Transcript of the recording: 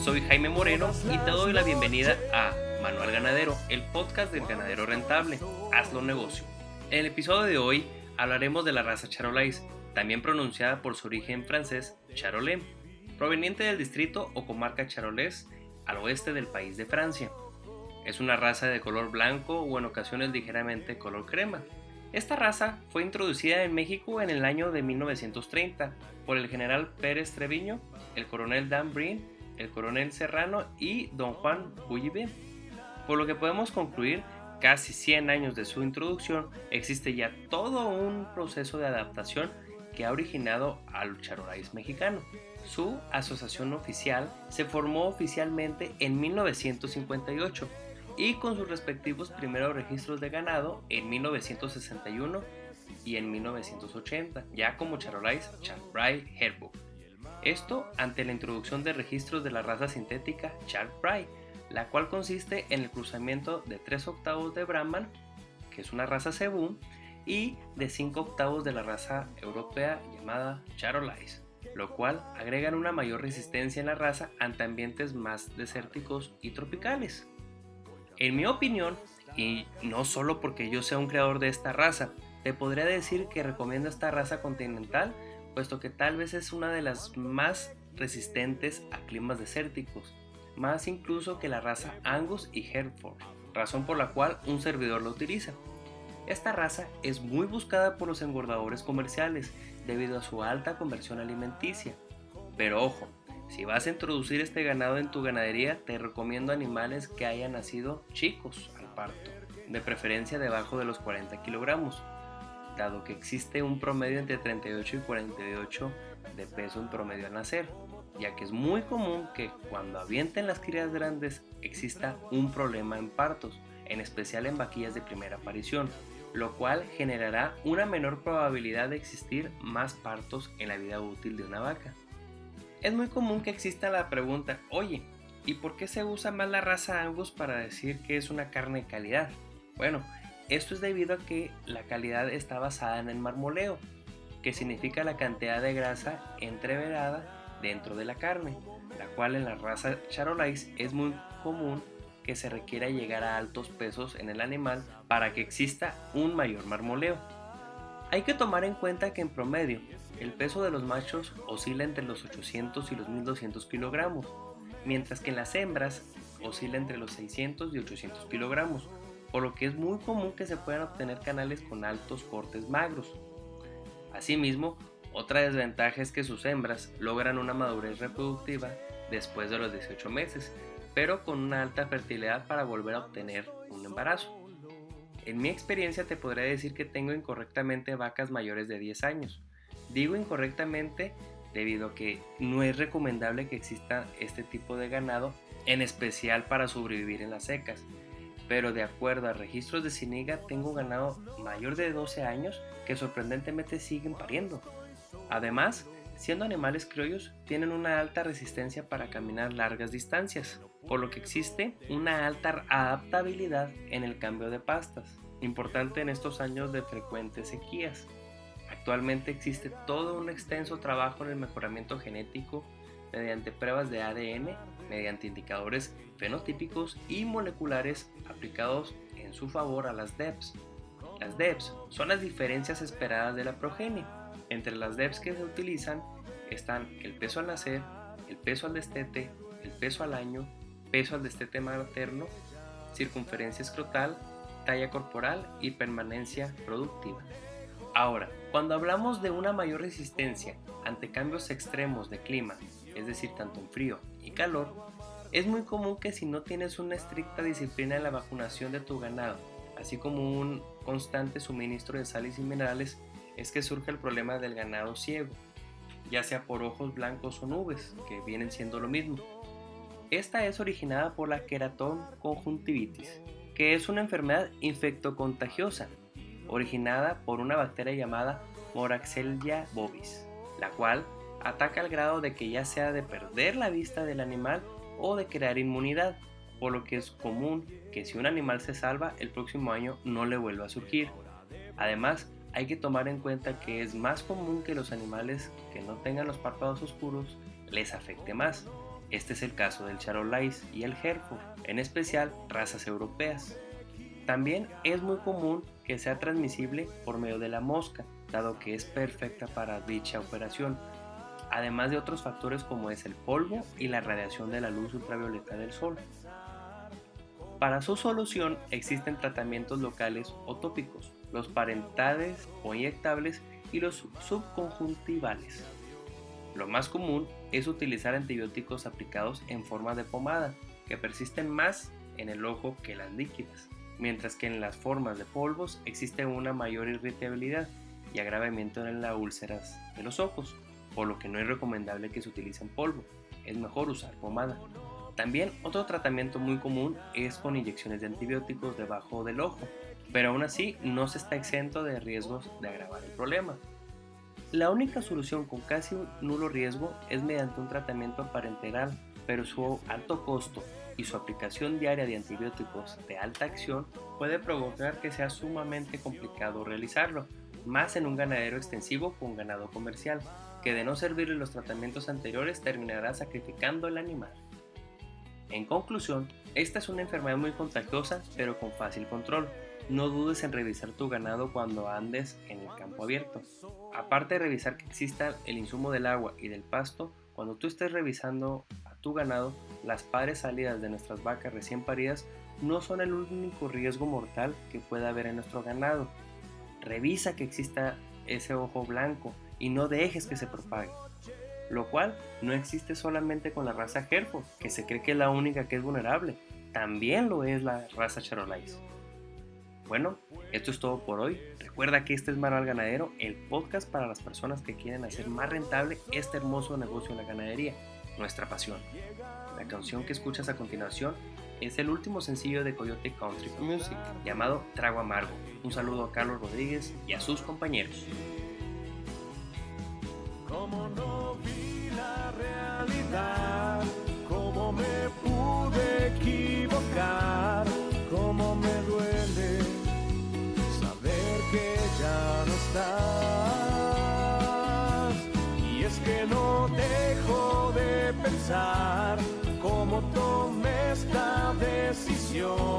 soy Jaime Moreno y te doy la bienvenida a Manual Ganadero, el podcast del ganadero rentable. Hazlo negocio. En el episodio de hoy hablaremos de la raza Charolais, también pronunciada por su origen francés Charolais, proveniente del distrito o comarca Charolais al oeste del país de Francia. Es una raza de color blanco o en ocasiones ligeramente color crema. Esta raza fue introducida en México en el año de 1930 por el general Pérez Treviño, el coronel Dan Breen, el coronel Serrano y don Juan Bullibe. Por lo que podemos concluir, casi 100 años de su introducción, existe ya todo un proceso de adaptación que ha originado al charolais mexicano. Su asociación oficial se formó oficialmente en 1958 y con sus respectivos primeros registros de ganado en 1961 y en 1980, ya como Charolais Charprai Herbook. Esto ante la introducción de registros de la raza sintética Charprai, la cual consiste en el cruzamiento de 3 octavos de Brahman, que es una raza Cebu, y de 5 octavos de la raza europea llamada Charolais, lo cual agregan una mayor resistencia en la raza ante ambientes más desérticos y tropicales. En mi opinión, y no solo porque yo sea un creador de esta raza, te podría decir que recomiendo esta raza continental, puesto que tal vez es una de las más resistentes a climas desérticos, más incluso que la raza Angus y Hereford, razón por la cual un servidor la utiliza. Esta raza es muy buscada por los engordadores comerciales debido a su alta conversión alimenticia. Pero ojo, si vas a introducir este ganado en tu ganadería, te recomiendo animales que hayan nacido chicos al parto, de preferencia debajo de los 40 kilogramos, dado que existe un promedio entre 38 y 48 de peso en promedio al nacer, ya que es muy común que cuando avienten las crías grandes exista un problema en partos, en especial en vaquillas de primera aparición, lo cual generará una menor probabilidad de existir más partos en la vida útil de una vaca. Es muy común que exista la pregunta, oye, ¿y por qué se usa más la raza Angus para decir que es una carne de calidad? Bueno, esto es debido a que la calidad está basada en el marmoleo, que significa la cantidad de grasa entreverada dentro de la carne, la cual en la raza Charolais es muy común que se requiera llegar a altos pesos en el animal para que exista un mayor marmoleo. Hay que tomar en cuenta que en promedio el peso de los machos oscila entre los 800 y los 1200 kilogramos, mientras que en las hembras oscila entre los 600 y 800 kilogramos, por lo que es muy común que se puedan obtener canales con altos cortes magros. Asimismo, otra desventaja es que sus hembras logran una madurez reproductiva después de los 18 meses, pero con una alta fertilidad para volver a obtener un embarazo. En mi experiencia te podría decir que tengo incorrectamente vacas mayores de 10 años. Digo incorrectamente debido a que no es recomendable que exista este tipo de ganado, en especial para sobrevivir en las secas, pero de acuerdo a registros de Ciniga tengo ganado mayor de 12 años que sorprendentemente siguen pariendo. Además, siendo animales criollos, tienen una alta resistencia para caminar largas distancias, por lo que existe una alta adaptabilidad en el cambio de pastas, importante en estos años de frecuentes sequías. Actualmente existe todo un extenso trabajo en el mejoramiento genético mediante pruebas de ADN, mediante indicadores fenotípicos y moleculares aplicados en su favor a las DEPs. Las DEPs son las diferencias esperadas de la progenie. Entre las DEPs que se utilizan están el peso al nacer, el peso al destete, el peso al año, peso al destete materno, circunferencia escrotal, talla corporal y permanencia productiva. Ahora, cuando hablamos de una mayor resistencia ante cambios extremos de clima, es decir, tanto en frío y calor, es muy común que si no tienes una estricta disciplina en la vacunación de tu ganado, así como un constante suministro de sales y minerales, es que surge el problema del ganado ciego, ya sea por ojos blancos o nubes, que vienen siendo lo mismo. Esta es originada por la queratón conjuntivitis, que es una enfermedad infectocontagiosa, originada por una bacteria llamada Moraxella bovis, la cual ataca al grado de que ya sea de perder la vista del animal o de crear inmunidad, por lo que es común que si un animal se salva, el próximo año no le vuelva a surgir. Además, hay que tomar en cuenta que es más común que los animales que no tengan los párpados oscuros les afecte más. Este es el caso del Charolais y el Hereford, en especial razas europeas. También es muy común que sea transmisible por medio de la mosca, dado que es perfecta para dicha operación, además de otros factores como es el polvo y la radiación de la luz ultravioleta del sol. Para su solución existen tratamientos locales o tópicos, los parentales o inyectables y los subconjuntivales. Lo más común es utilizar antibióticos aplicados en forma de pomada, que persisten más en el ojo que las líquidas, mientras que en las formas de polvos existe una mayor irritabilidad y agravamiento en las úlceras de los ojos, por lo que no es recomendable que se utilice en polvo, es mejor usar pomada. También otro tratamiento muy común es con inyecciones de antibióticos debajo del ojo, pero aún así no se está exento de riesgos de agravar el problema. La única solución con casi nulo riesgo es mediante un tratamiento parenteral, pero su alto costo y su aplicación diaria de antibióticos de alta acción puede provocar que sea sumamente complicado realizarlo, más en un ganadero extensivo con ganado comercial, que de no servirle los tratamientos anteriores terminará sacrificando el animal. En conclusión, esta es una enfermedad muy contagiosa pero con fácil control, no dudes en revisar tu ganado cuando andes en el campo abierto. Aparte de revisar que exista el insumo del agua y del pasto, cuando tú estés revisando a tu ganado, las padres salidas de nuestras vacas recién paridas no son el único riesgo mortal que pueda haber en nuestro ganado. Revisa que exista ese ojo blanco y no dejes que se propague. Lo cual no existe solamente con la raza Hereford, que se cree que es la única que es vulnerable. También lo es la raza Charolais. Bueno, esto es todo por hoy. Recuerda que este es Manual Ganadero, el podcast para las personas que quieren hacer más rentable este hermoso negocio de la ganadería, nuestra pasión. La canción que escuchas a continuación es el último sencillo de Coyote Country Music, llamado Trago Amargo. Un saludo a Carlos Rodríguez y a sus compañeros. Pensar cómo tomé esta decisión.